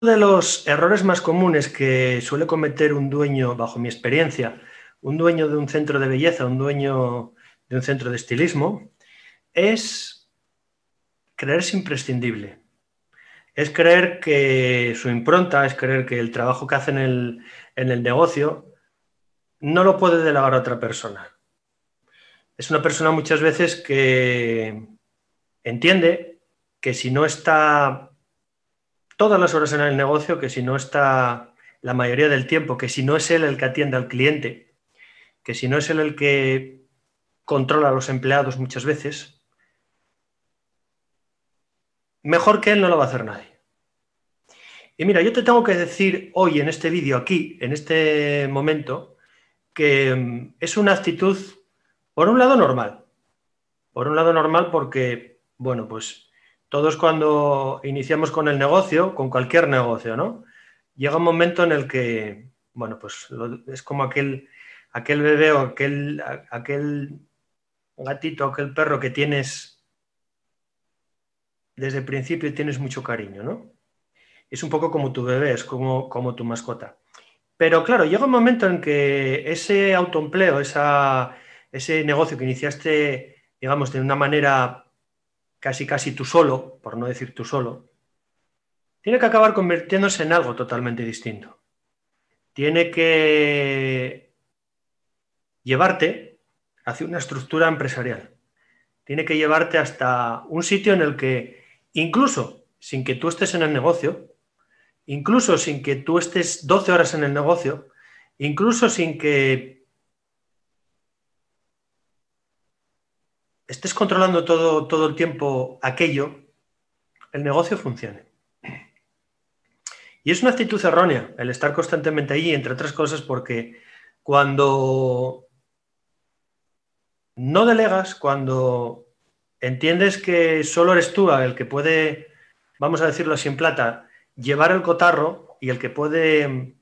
de los errores más comunes que suele cometer un dueño, bajo mi experiencia, un dueño de un centro de belleza, un dueño de un centro de estilismo, es creerse imprescindible. Es creer que su impronta, es creer que el trabajo que hace en el, en el negocio no lo puede delegar a otra persona. Es una persona muchas veces que entiende que si no está todas las horas en el negocio que si no está la mayoría del tiempo, que si no es él el que atiende al cliente, que si no es él el que controla a los empleados muchas veces, mejor que él no lo va a hacer nadie. Y mira, yo te tengo que decir hoy en este vídeo, aquí, en este momento, que mm, es una actitud, por un lado, normal. Por un lado, normal porque, bueno, pues todos cuando iniciamos con el negocio, con cualquier negocio, ¿no? Llega un momento en el que, bueno, pues es como aquel, aquel bebé o aquel, aquel gatito, aquel perro que tienes desde el principio y tienes mucho cariño, ¿no? Es un poco como tu bebé, es como, como tu mascota. Pero claro, llega un momento en que ese autoempleo, ese negocio que iniciaste, digamos, de una manera casi casi tú solo, por no decir tú solo, tiene que acabar convirtiéndose en algo totalmente distinto. Tiene que llevarte hacia una estructura empresarial. Tiene que llevarte hasta un sitio en el que, incluso sin que tú estés en el negocio, incluso sin que tú estés 12 horas en el negocio, incluso sin que estés controlando todo, todo el tiempo aquello, el negocio funcione. Y es una actitud errónea el estar constantemente allí, entre otras cosas, porque cuando no delegas, cuando entiendes que solo eres tú el que puede, vamos a decirlo así en plata, llevar el cotarro y el que puede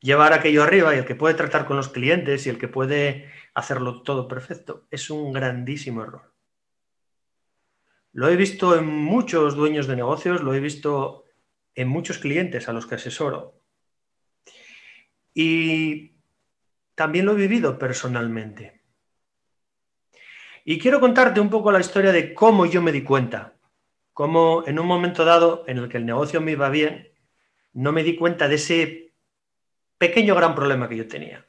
llevar aquello arriba y el que puede tratar con los clientes y el que puede hacerlo todo perfecto, es un grandísimo error. Lo he visto en muchos dueños de negocios, lo he visto en muchos clientes a los que asesoro. Y también lo he vivido personalmente. Y quiero contarte un poco la historia de cómo yo me di cuenta, cómo en un momento dado en el que el negocio me iba bien, no me di cuenta de ese pequeño gran problema que yo tenía.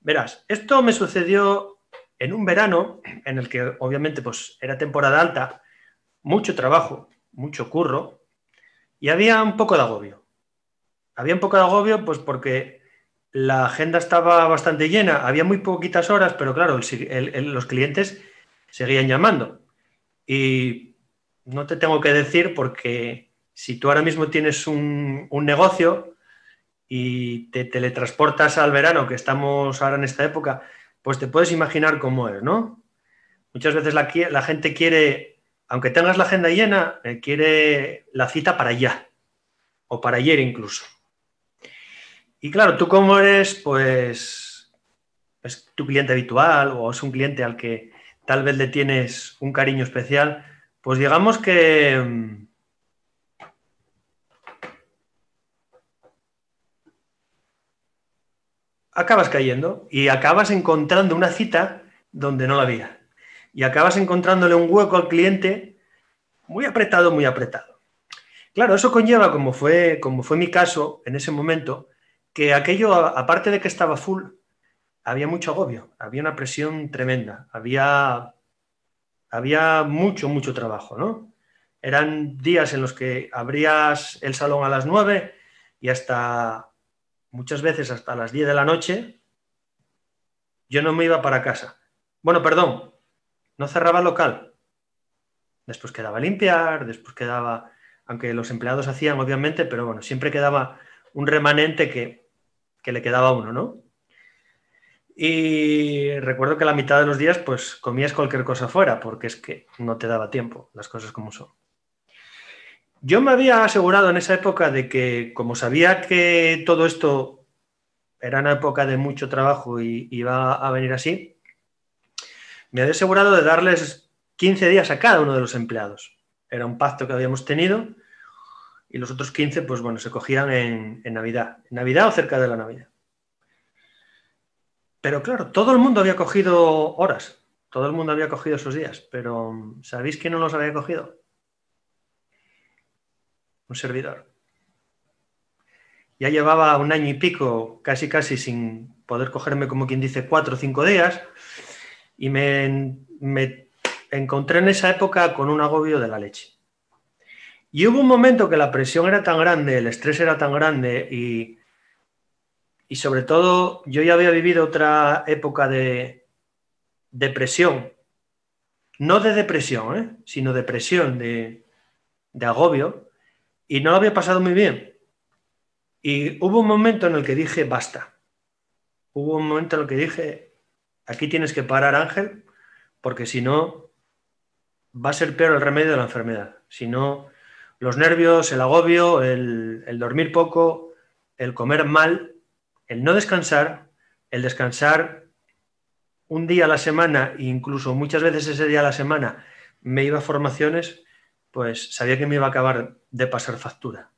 Verás, esto me sucedió en un verano en el que obviamente pues era temporada alta, mucho trabajo, mucho curro y había un poco de agobio. Había un poco de agobio pues porque la agenda estaba bastante llena, había muy poquitas horas, pero claro, los clientes seguían llamando. Y no te tengo que decir porque si tú ahora mismo tienes un negocio, y te teletransportas al verano, que estamos ahora en esta época, pues te puedes imaginar cómo es, ¿no? Muchas veces la, gente quiere, aunque tengas la agenda llena, eh, quiere la cita para allá, o para ayer incluso. Y claro, tú como eres, pues, es tu cliente habitual o es un cliente al que tal vez le tienes un cariño especial, pues digamos que acabas cayendo y acabas encontrando una cita donde no la había. Y acabas encontrándole un hueco al cliente muy apretado, muy apretado. Claro, eso conlleva, como fue, como fue mi caso en ese momento, que aquello, aparte de que estaba full, había mucho agobio, había una presión tremenda, había, había mucho, mucho trabajo, ¿no? Eran días en los que abrías el salón a las nueve y hasta muchas veces hasta las 10 de la noche, yo no me iba para casa. Bueno, perdón, no cerraba el local. Después quedaba limpiar, después quedaba, aunque los empleados hacían obviamente, pero bueno, siempre quedaba un remanente que, que le quedaba a uno, ¿no? Y recuerdo que la mitad de los días pues comías cualquier cosa fuera, porque es que no te daba tiempo, las cosas como son. Yo me había asegurado en esa época de que, como sabía que todo esto era una época de mucho trabajo y iba a venir así, me había asegurado de darles 15 días a cada uno de los empleados. Era un pacto que habíamos tenido y los otros 15, pues bueno, se cogían en, en Navidad, en Navidad o cerca de la Navidad. Pero claro, todo el mundo había cogido horas, todo el mundo había cogido esos días, pero ¿sabéis quién no los había cogido? Un servidor. Ya llevaba un año y pico, casi casi sin poder cogerme, como quien dice, cuatro o cinco días, y me, me encontré en esa época con un agobio de la leche. Y hubo un momento que la presión era tan grande, el estrés era tan grande y, y sobre todo yo ya había vivido otra época de depresión, no de depresión, ¿eh? sino de presión, de, de agobio, y no lo había pasado muy bien. Y hubo un momento en el que dije, basta. Hubo un momento en el que dije, aquí tienes que parar, Ángel, porque si no, va a ser peor el remedio de la enfermedad. Si no, los nervios, el agobio, el, el dormir poco, el comer mal, el no descansar, el descansar un día a la semana, e incluso muchas veces ese día a la semana, me iba a formaciones, pues sabía que me iba a acabar de pasar factura.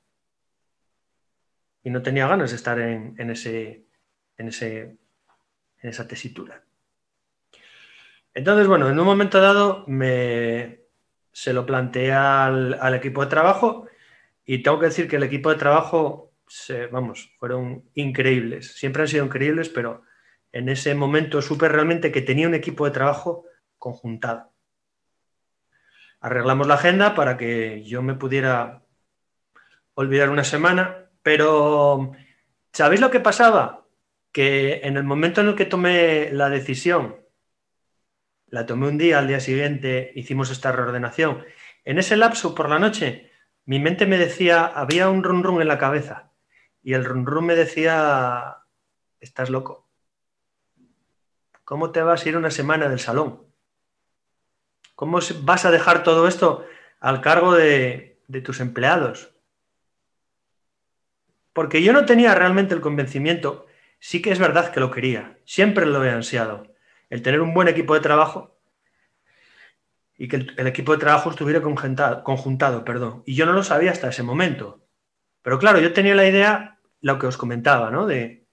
Y no tenía ganas de estar en, ese, en, ese, en esa tesitura. Entonces, bueno, en un momento dado me, se lo planteé al, equipo de trabajo y tengo que decir que el equipo de trabajo, vamos, fueron increíbles. Siempre han sido increíbles, pero en ese momento supe realmente que tenía un equipo de trabajo conjuntado. Arreglamos la agenda para que yo me pudiera olvidar una semana, pero ¿sabéis lo que pasaba? Que en el momento en el que tomé la decisión, la tomé un día, al día siguiente hicimos esta reordenación. En ese lapso por la noche, mi mente me decía, había un run run en la cabeza, y el run run me decía, estás loco ¿Cómo te vas a ir una semana del salón? ¿Cómo vas a dejar todo esto al cargo de, tus empleados? Porque yo no tenía realmente el convencimiento, sí que es verdad que lo quería, siempre lo he ansiado, el tener un buen equipo de trabajo y que el, equipo de trabajo estuviera conjuntado, conjuntado, perdón. Y yo no lo sabía hasta ese momento. Pero claro, yo tenía la idea, lo que os comentaba, ¿no? De,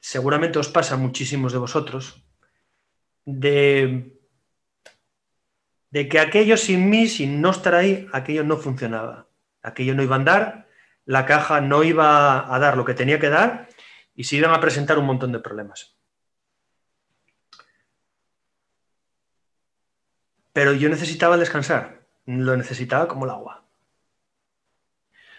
seguramente os pasa a muchísimos de vosotros, de, de que aquello sin mí, sin no estar ahí, aquello no funcionaba. Aquello no iba a andar, la caja no iba a dar lo que tenía que dar y se iban a presentar un montón de problemas. Pero yo necesitaba descansar, lo necesitaba como el agua.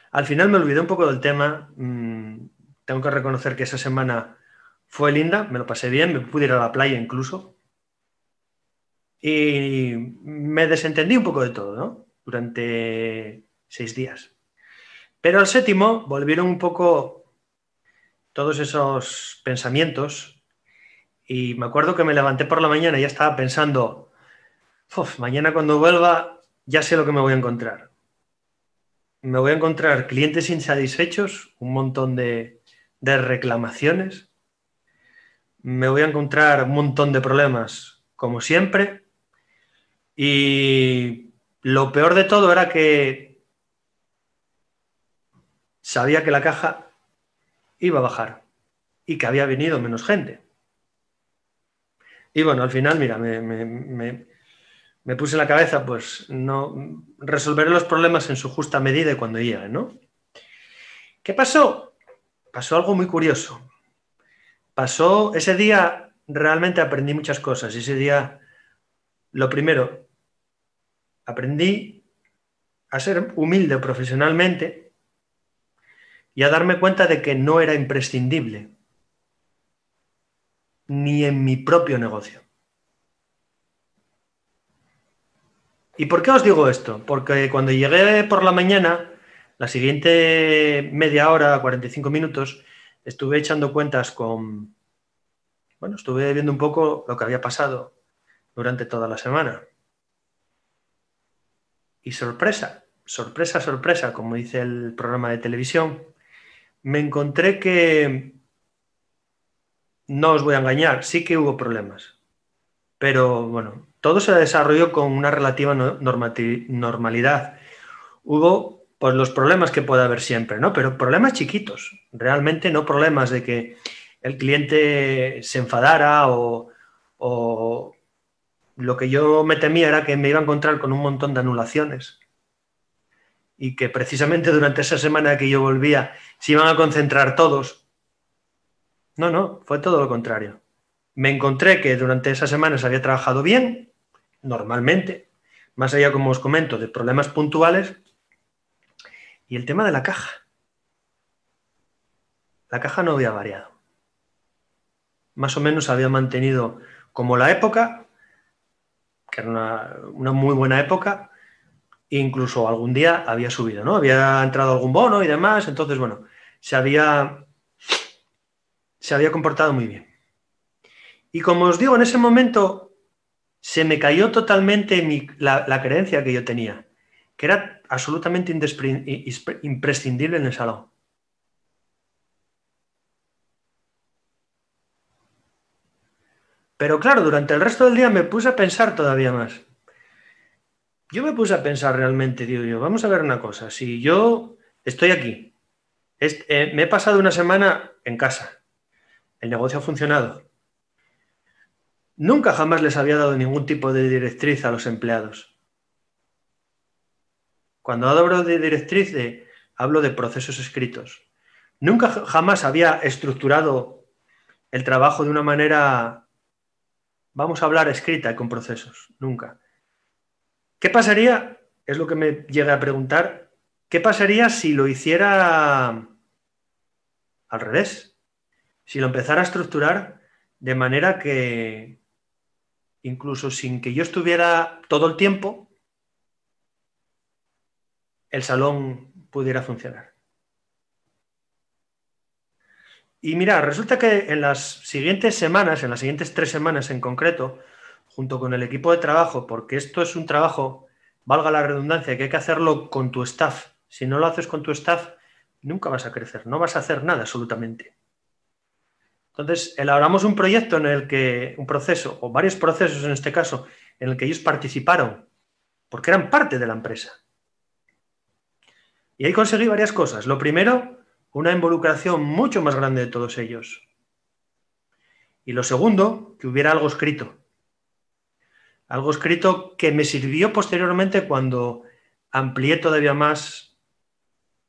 Al final me olvidé un poco del tema. Mm, tengo que reconocer que esa semana fue linda, me lo pasé bien, me pude ir a la playa incluso. Y me desentendí un poco de todo, ¿no? Durante seis días. Pero al séptimo volvieron un poco todos esos pensamientos y me acuerdo que me levanté por la mañana y ya estaba pensando, mañana cuando vuelva ya sé lo que me voy a encontrar. Me voy a encontrar clientes insatisfechos, un montón de, de reclamaciones, me voy a encontrar un montón de problemas, como siempre. Y lo peor de todo era que sabía que la caja iba a bajar y que había venido menos gente. Y bueno, al final, mira, me, puse en la cabeza, pues no resolveré los problemas en su justa medida y cuando lleguen, ¿no? ¿Qué pasó? Pasó algo muy curioso pasó, ese día realmente aprendí muchas cosas. Ese día, lo primero, aprendí a ser humilde profesionalmente y a darme cuenta de que no era imprescindible, ni en mi propio negocio. ¿Y por qué os digo esto? Porque cuando llegué por la mañana, la siguiente media hora, 45 minutos, estuve echando cuentas con, bueno, estuve viendo un poco lo que había pasado durante toda la semana. Y sorpresa, sorpresa, sorpresa, como dice el programa de televisión, me encontré que, no os voy a engañar, sí que hubo problemas. Pero bueno, todo se desarrolló con una relativa normalidad. Hubo pues los problemas que puede haber siempre, ¿no? Pero problemas chiquitos, realmente no problemas de que el cliente se enfadara o, o lo que yo me temía era que me iba a encontrar con un montón de anulaciones y que precisamente durante esa semana que yo volvía se iban a concentrar todos. No, no, fue todo lo contrario. Me encontré que durante esa semana se había trabajado bien, normalmente, más allá, como os comento, de problemas puntuales, y el tema de la caja. La caja no había variado. Más o menos había mantenido como la época, que era una, muy buena época, incluso algún día había subido, ¿no? Había entrado algún bono y demás, entonces, bueno, se había, se había comportado muy bien. Y como os digo, en ese momento se me cayó totalmente la creencia que yo tenía que era absolutamente imprescindible en el salón. Pero claro, durante el resto del día me puse a pensar todavía más. Yo me puse a pensar realmente, digo yo, vamos a ver una cosa, si yo estoy aquí, eh, me he pasado una semana en casa, el negocio ha funcionado, nunca jamás les había dado ningún tipo de directriz a los empleados. Cuando hablo de directriz, hablo de procesos escritos. Nunca jamás había estructurado el trabajo de una manera, vamos a hablar escrita con procesos, nunca. ¿Qué pasaría? Es lo que me llega a preguntar. ¿Qué pasaría si lo hiciera al revés? Si lo empezara a estructurar de manera que, incluso sin que yo estuviera todo el tiempo, el salón pudiera funcionar. Y mira, resulta que en las siguientes semanas, en las siguientes tres semanas en concreto, junto con el equipo de trabajo, porque esto es un trabajo, valga la redundancia, que hay que hacerlo con tu staff. Si no lo haces con tu staff, nunca vas a crecer, no vas a hacer nada absolutamente. Entonces, elaboramos un proyecto en el que, un proceso, o varios procesos en este caso, en el que ellos participaron, porque eran parte de la empresa. Y ahí conseguí varias cosas. Lo primero, una involucración mucho más grande de todos ellos. Y lo segundo, que hubiera algo escrito. Algo escrito que me sirvió posteriormente cuando amplié todavía más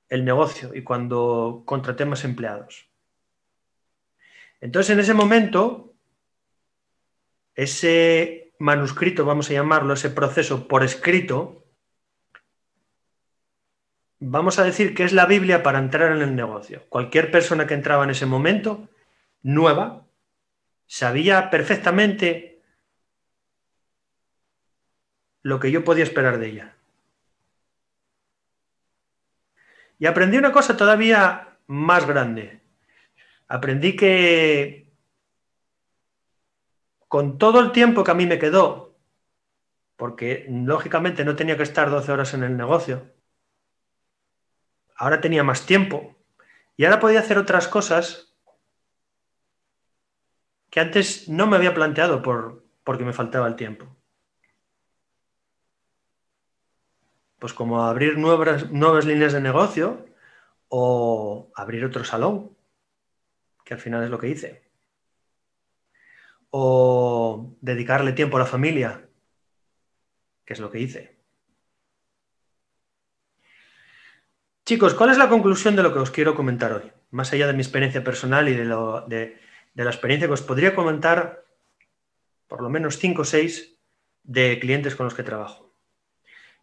el negocio y cuando contraté más empleados. Entonces, en ese momento, ese manuscrito, vamos a llamarlo, ese proceso por escrito, vamos a decir que es la Biblia para entrar en el negocio. Cualquier persona que entraba en ese momento, nueva, sabía perfectamente lo que yo podía esperar de ella. Y aprendí una cosa todavía más grande. Aprendí que con todo el tiempo que a mí me quedó, porque lógicamente no tenía que estar 12 horas en el negocio, ahora tenía más tiempo y ahora podía hacer otras cosas que antes no me había planteado por, porque me faltaba el tiempo. Pues como abrir nuevas, nuevas líneas de negocio o abrir otro salón, que al final es lo que hice. O dedicarle tiempo a la familia, que es lo que hice. Chicos, ¿cuál es la conclusión de lo que os quiero comentar hoy? Más allá de mi experiencia personal y de, la experiencia que os podría comentar, por lo menos cinco o seis de clientes con los que trabajo.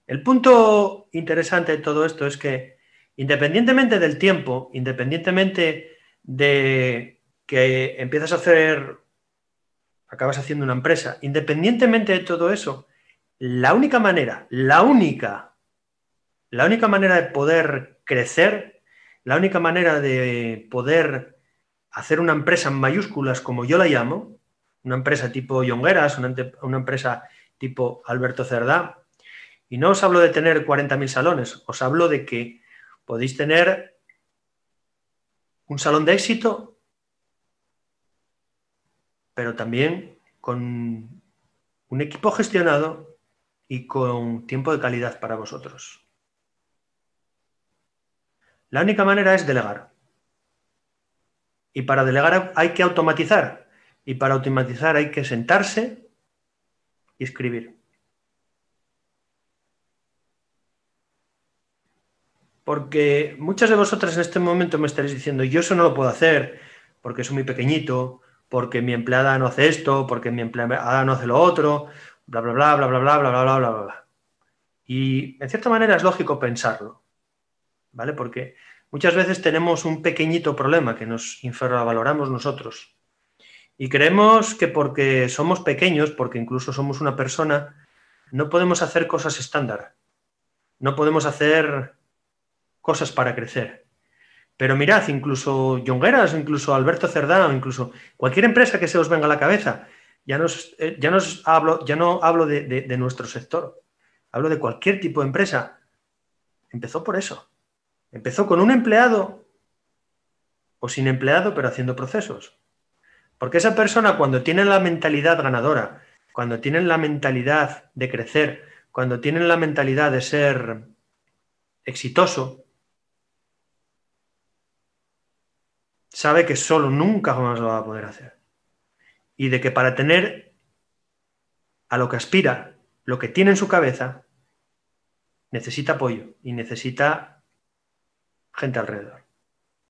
El punto interesante de todo esto es que independientemente del tiempo, independientemente de que empiezas a hacer, acabas haciendo una empresa, independientemente de todo eso, la única manera, la única la única manera de poder crecer, la única manera de poder hacer una empresa en mayúsculas como yo la llamo, una empresa tipo Yongueras, una, empresa tipo Alberto Cerdá, y no os hablo de tener 40.000 salones, os hablo de que podéis tener un salón de éxito, pero también con un equipo gestionado y con tiempo de calidad para vosotros. La única manera es delegar. Y para delegar hay que automatizar. Y para automatizar hay que sentarse y escribir. Porque muchas de vosotras en este momento me estaréis diciendo, yo eso no lo puedo hacer porque soy muy pequeñito, porque mi empleada no hace esto, porque mi empleada no hace lo otro, bla, bla, bla, bla, bla, bla, bla, bla, bla, bla, bla. Y en cierta manera es lógico pensarlo, Porque muchas veces tenemos un pequeñito problema que nos infravaloramos nosotros. Y creemos que porque somos pequeños, porque incluso somos una persona, no podemos hacer cosas estándar. No podemos hacer cosas para crecer. Pero mirad, incluso Jongueras, incluso Alberto Cerdá, incluso cualquier empresa que se os venga a la cabeza, ya, eh, ya, hablo, ya no hablo de nuestro sector, hablo de cualquier tipo de empresa. Empezó por eso. Empezó con un empleado o sin empleado, pero haciendo procesos. Porque esa persona cuando tiene la mentalidad ganadora, cuando tienen la mentalidad de crecer, cuando tienen la mentalidad de ser exitoso, sabe que solo nunca jamás lo va a poder hacer. Y de que para tener a lo que aspira, lo que tiene en su cabeza, necesita apoyo y necesita gente alrededor.